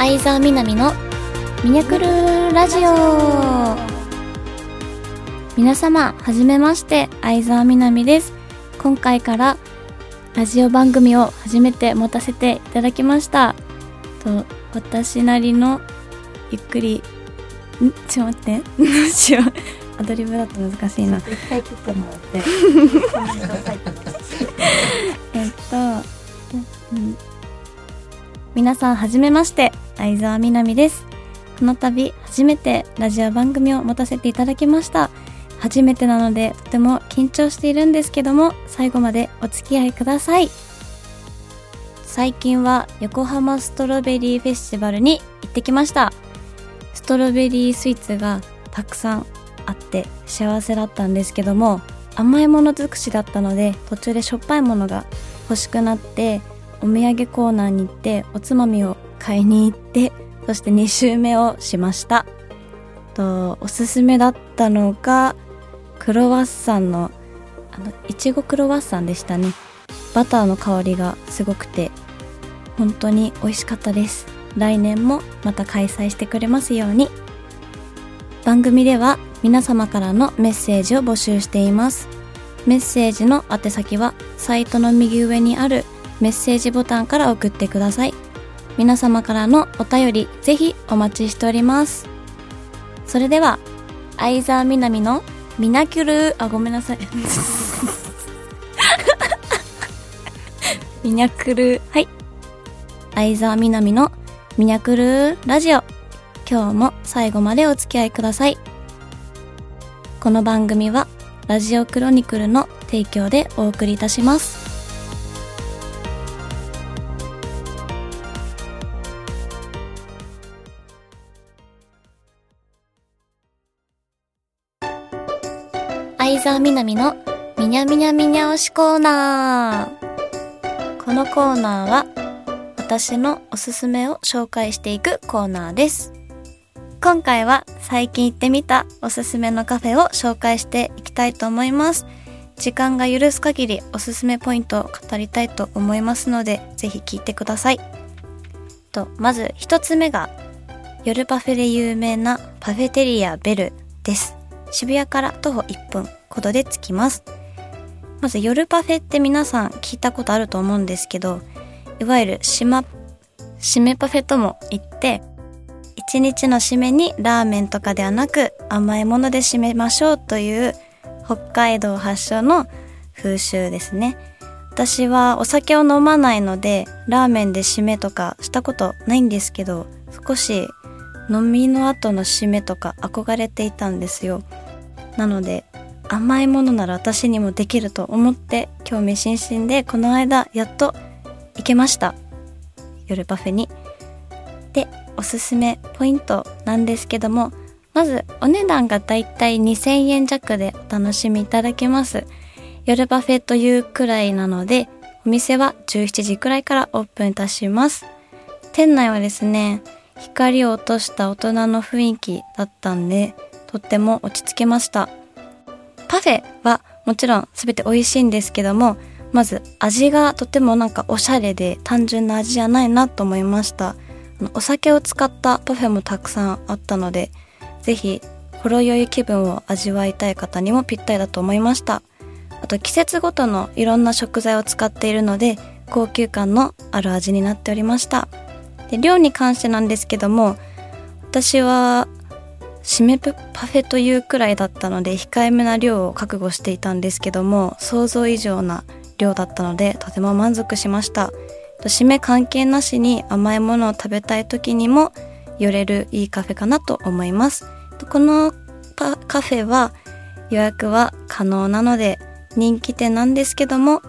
相沢みなみのミニャクルラジオ。皆様はじめまして相沢みなみです。今回からラジオ番組を初めて持たせていただきました。と私なりのゆっくりん？ちょっと待って。どうしよう。アドリブだと難しいな。一回切ってもらって。えっと、うん、皆さんはじめまして相沢みなみです。この度初めてラジオ番組を持たせていただきました。初めてなのでとても緊張しているんですけども最後までお付き合いください。最近は横浜ストロベリーフェスティバルに行ってきました。ストロベリースイーツがたくさんあって幸せだったんですけども甘いもの尽くしだったので途中でしょっぱいものが欲しくなってお土産コーナーに行っておつまみを買いに行ってそして2周目をしました。とおすすめだったのがクロワッサンのあのいちごクロワッサンでしたね。バターの香りがすごくて本当に美味しかったです。来年もまた開催してくれますように。番組では皆様からのメッセージを募集しています。メッセージの宛先はサイトの右上にあるメッセージボタンから送ってください。皆様からのお便りぜひお待ちしております。それでは相沢みなみのミナキュル。あごめんなさい。ミニャクル。はい。相沢みなみのミニャクルラジオ。今日も最後までお付き合いください。この番組はラジオクロニクルの提供でお送りいたします。相沢みなみのみにゃみにゃみにゃ推しコーナー。このコーナーは私のおすすめを紹介していくコーナーです。今回は最近行ってみたおすすめのカフェを紹介していきたいと思います。時間が許す限りおすすめポイントを語りたいと思いますのでぜひ聞いてください。とまず一つ目が夜パフェで有名なパフェテリアベルです。渋谷から徒歩1分ほどで着きます。まず夜パフェって皆さん聞いたことあると思うんですけどいわゆる島締めパフェとも言って一日の締めにラーメンとかではなく甘いもので締めましょうという北海道発祥の風習ですね。私はお酒を飲まないのでラーメンで締めとかしたことないんですけど少し飲みの後の締めとか憧れていたんですよ。なので甘いものなら私にもできると思って興味津々でこの間やっと行けました。夜パフェに。でおすすめポイントなんですけどもまずお値段がだいたい2000円弱でお楽しみいただけます。夜パフェというくらいなのでお店は17時くらいからオープンいたします。店内はですね光を落とした大人の雰囲気だったんでとっても落ち着けました。パフェはもちろん全て美味しいんですけどもまず味がとてもなんかおしゃれで単純な味じゃないなと思いました。お酒を使ったパフェもたくさんあったのでぜひほろ酔い気分を味わいたい方にもぴったりだと思いました。あと季節ごとのいろんな食材を使っているので高級感のある味になっておりました。で量に関してなんですけども私は締めパフェというくらいだったので控えめな量を覚悟していたんですけども想像以上な量だったのでとても満足しました。締め関係なしに甘いものを食べたい時にも寄れるいいカフェかなと思います。このカフェは予約は可能なので人気店なんですけども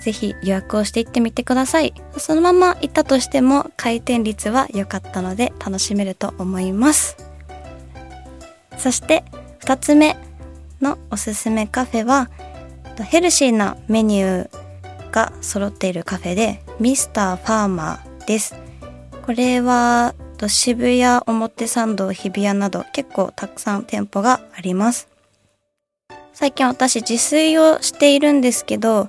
ぜひ予約をしていってみてください。そのまま行ったとしても回転率は良かったので楽しめると思います。そして2つ目のおすすめカフェはヘルシーなメニューが揃っているカフェでミスターファーマーです。これは渋谷表参道日比谷など結構たくさん店舗があります。最近私自炊をしているんですけど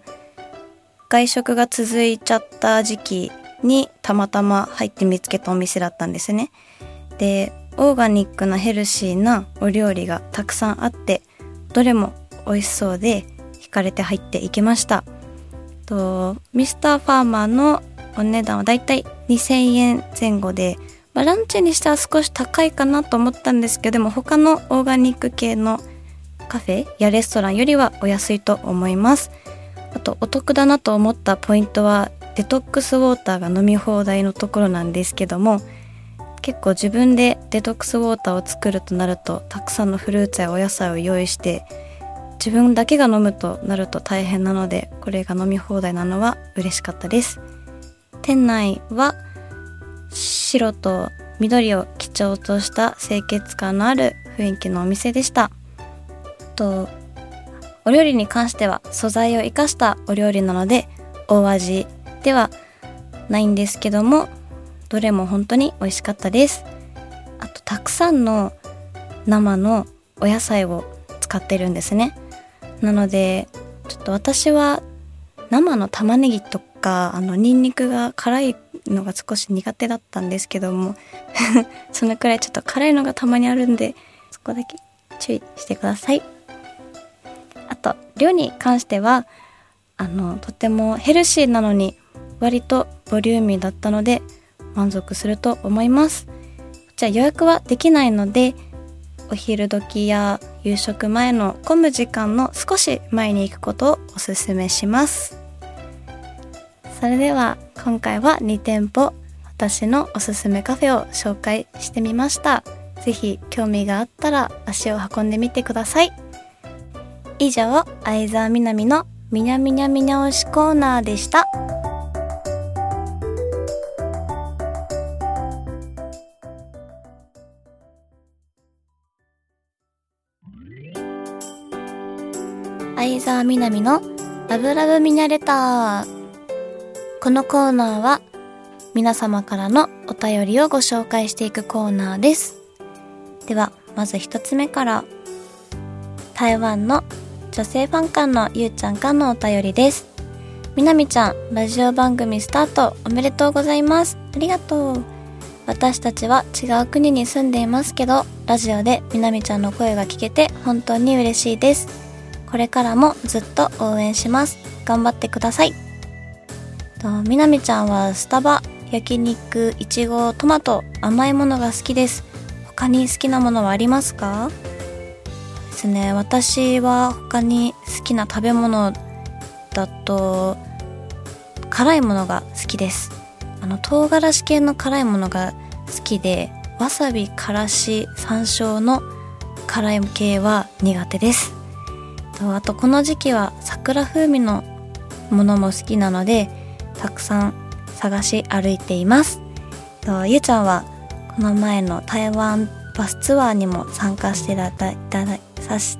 外食が続いちゃった時期にたまたま入って見つけたお店だったんですね。で、オーガニックなヘルシーなお料理がたくさんあって、どれも美味しそうで惹かれて入っていきました。と、ミスターファーマーのお値段はだいたい2000円前後で、まあ、ランチにしては少し高いかなと思ったんですけどでも他のオーガニック系のカフェやレストランよりはお安いと思いますあとお得だなと思ったポイントはデトックスウォーターが飲み放題のところなんですけども結構自分でデトックスウォーターを作るとなるとたくさんのフルーツやお野菜を用意して自分だけが飲むとなると大変なのでこれが飲み放題なのは嬉しかったです。店内は白と緑を基調とした清潔感のある雰囲気のお店でした。とお料理に関しては素材を生かしたお料理なので大味ではないんですけどもどれも本当に美味しかったです。あとたくさんの生のお野菜を使ってるんですね。なのでちょっと私は生の玉ねぎとかあのニンニクが辛いのが少し苦手だったんですけども そのくらいちょっと辛いのがたまにあるんでそこだけ注意してください。あと量に関してはあのとてもヘルシーなのに割とボリューミーだったので満足すると思います。じゃ予約はできないのでお昼時や夕食前の混む時間の少し前に行くことをおすすめします。それでは今回は2店舗私のおすすめカフェを紹介してみました。是非興味があったら足を運んでみてください。以上相沢みなみのみにゃみにゃみにゃ推しコーナーでした。相沢みなみのラブラブミニャレターこのコーナーは皆様からのお便りをご紹介していくコーナーです。では、まず一つ目から、台湾の女性ファン館のゆうちゃんからのお便りです。みなみちゃん、ラジオ番組スタートおめでとうございます。ありがとう。私たちは違う国に住んでいますけど、ラジオでみなみちゃんの声が聞けて本当に嬉しいです。これからもずっと応援します。頑張ってください。とみなみちゃんはスタバ焼肉いちごトマト甘いものが好きです他に好きなものはありますか？ですね。私は他に好きな食べ物だと辛いものが好きです。あの唐辛子系の辛いものが好きでわさびからし山椒の辛い系は苦手です。あとこの時期は桜風味のものも好きなのでたくさん探し歩いています。ゆうちゃんはこの前の台湾バスツアーにも参加していただいたさし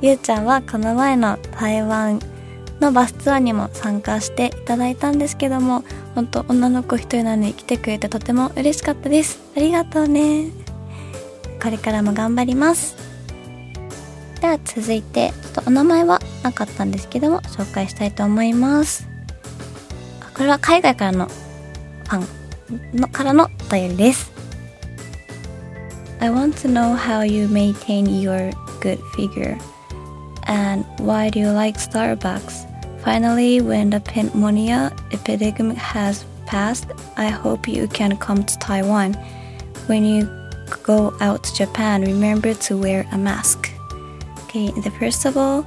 ゆうちゃんはこの前の台湾のバスツアーにも参加していただいたんですけども本当女の子一人なのに来てくれてとても嬉しかったです。ありがとうね。これからも頑張ります。では続いてちょっとお名前はなかったんですけども紹介したいと思います。これは海外からのファンのからのお便りです。I want to know how you maintain your good figure and why do you like Starbucks Finally, when the pneumonia epidemic has passed, I hope you can come to Taiwan. When you go out to Japan, remember to wear a mask. Okay, the first of all,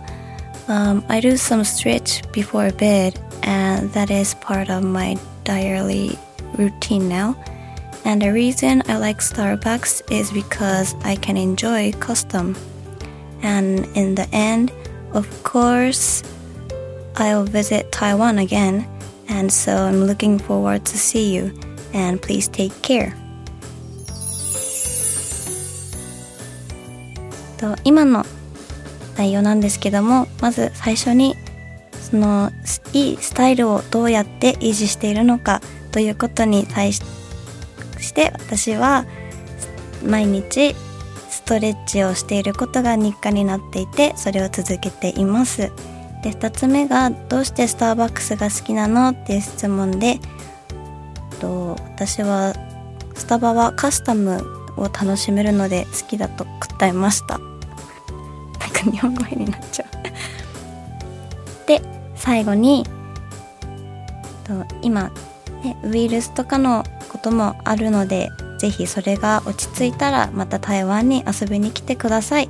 um, I do some stretch before bed and that is part of my daily routine now. And the reason I like Starbucks is because I can enjoy custom. And in the end, of course, I'll visit Taiwan again, and so I'm looking forward to see you. And please take care. と今の内容なんですけどもまず最初にそのいいスタイルをどうやって維持しているのかということに対して 私は毎日ストレッチをしていることが日課になっていてそれを続けています。で2つ目がどうしてスターバックスが好きなのっていう質問でと私はスタバはカスタムを楽しめるので好きだと答えました。なんか日本語になっちゃう。で最後にと今、ね、ウイルスとかのこともあるのでぜひそれが落ち着いたらまた台湾に遊びに来てください。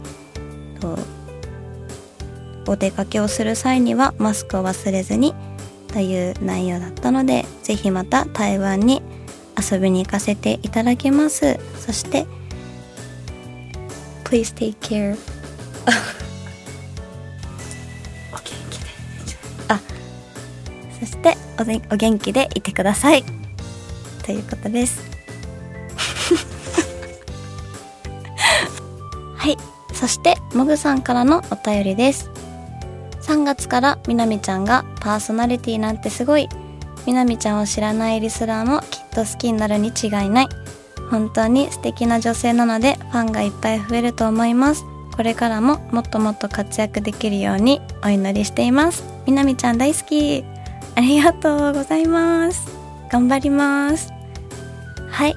とお出かけをする際にはマスクを忘れずにという内容だったのでぜひまた台湾に遊びに行かせていただきます。そして Please take care. お元気で。あそしておでお元気でいてください。ということです。はい。そしてもぐさんからのお便りです。3月からみなみちゃんがパーソナリティなんてすごい。みなみちゃんを知らないリスナーもきっと好きになるに違いない。本当に素敵な女性なのでファンがいっぱい増えると思います。これからももっともっと活躍できるようにお祈りしています。みなみちゃん大好き。ありがとうございます。頑張ります。はい。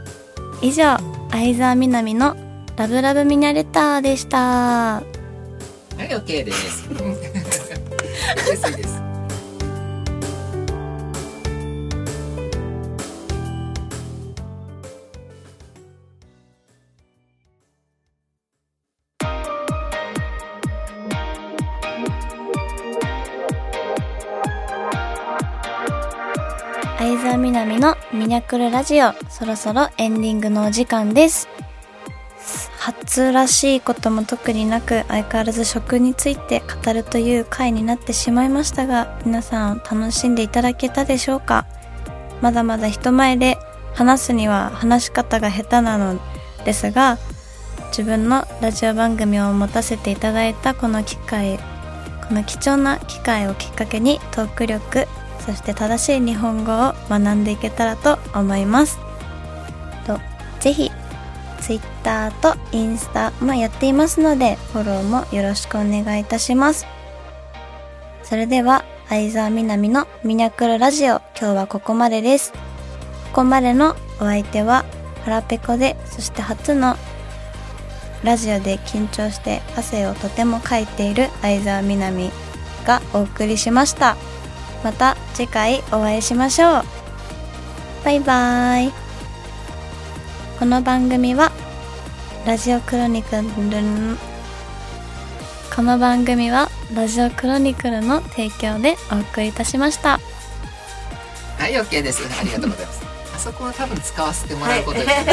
以上相沢みなみのラブラブミニャレターでした。はい OK です。安いです。相沢みなみのミニャクルラジオそろそろエンディングのお時間です。初らしいことも特になく相変わらず食について語るという回になってしまいましたが皆さん楽しんでいただけたでしょうか？まだまだ人前で話すには話し方が下手なのですが自分のラジオ番組を持たせていただいたこの機会この貴重な機会をきっかけにトーク力そして正しい日本語を学んでいけたらと思います。ぜひ Twitter とインスタもやっていますのでフォローもよろしくお願いいたします。それでは相沢みなみのミニャクルラジオ今日はここまでです。ここまでのお相手は腹ペコでそして初のラジオで緊張して汗をとてもかいている相沢みなみがお送りしました。また次回お会いしましょう。バイバーイ。この番組はラジオクロニクルのこの番組はラジオクロニクルの提供でお送りいたしました。はい OK です。ありがとうございます。あそこは多分使わせてもらうことに、はい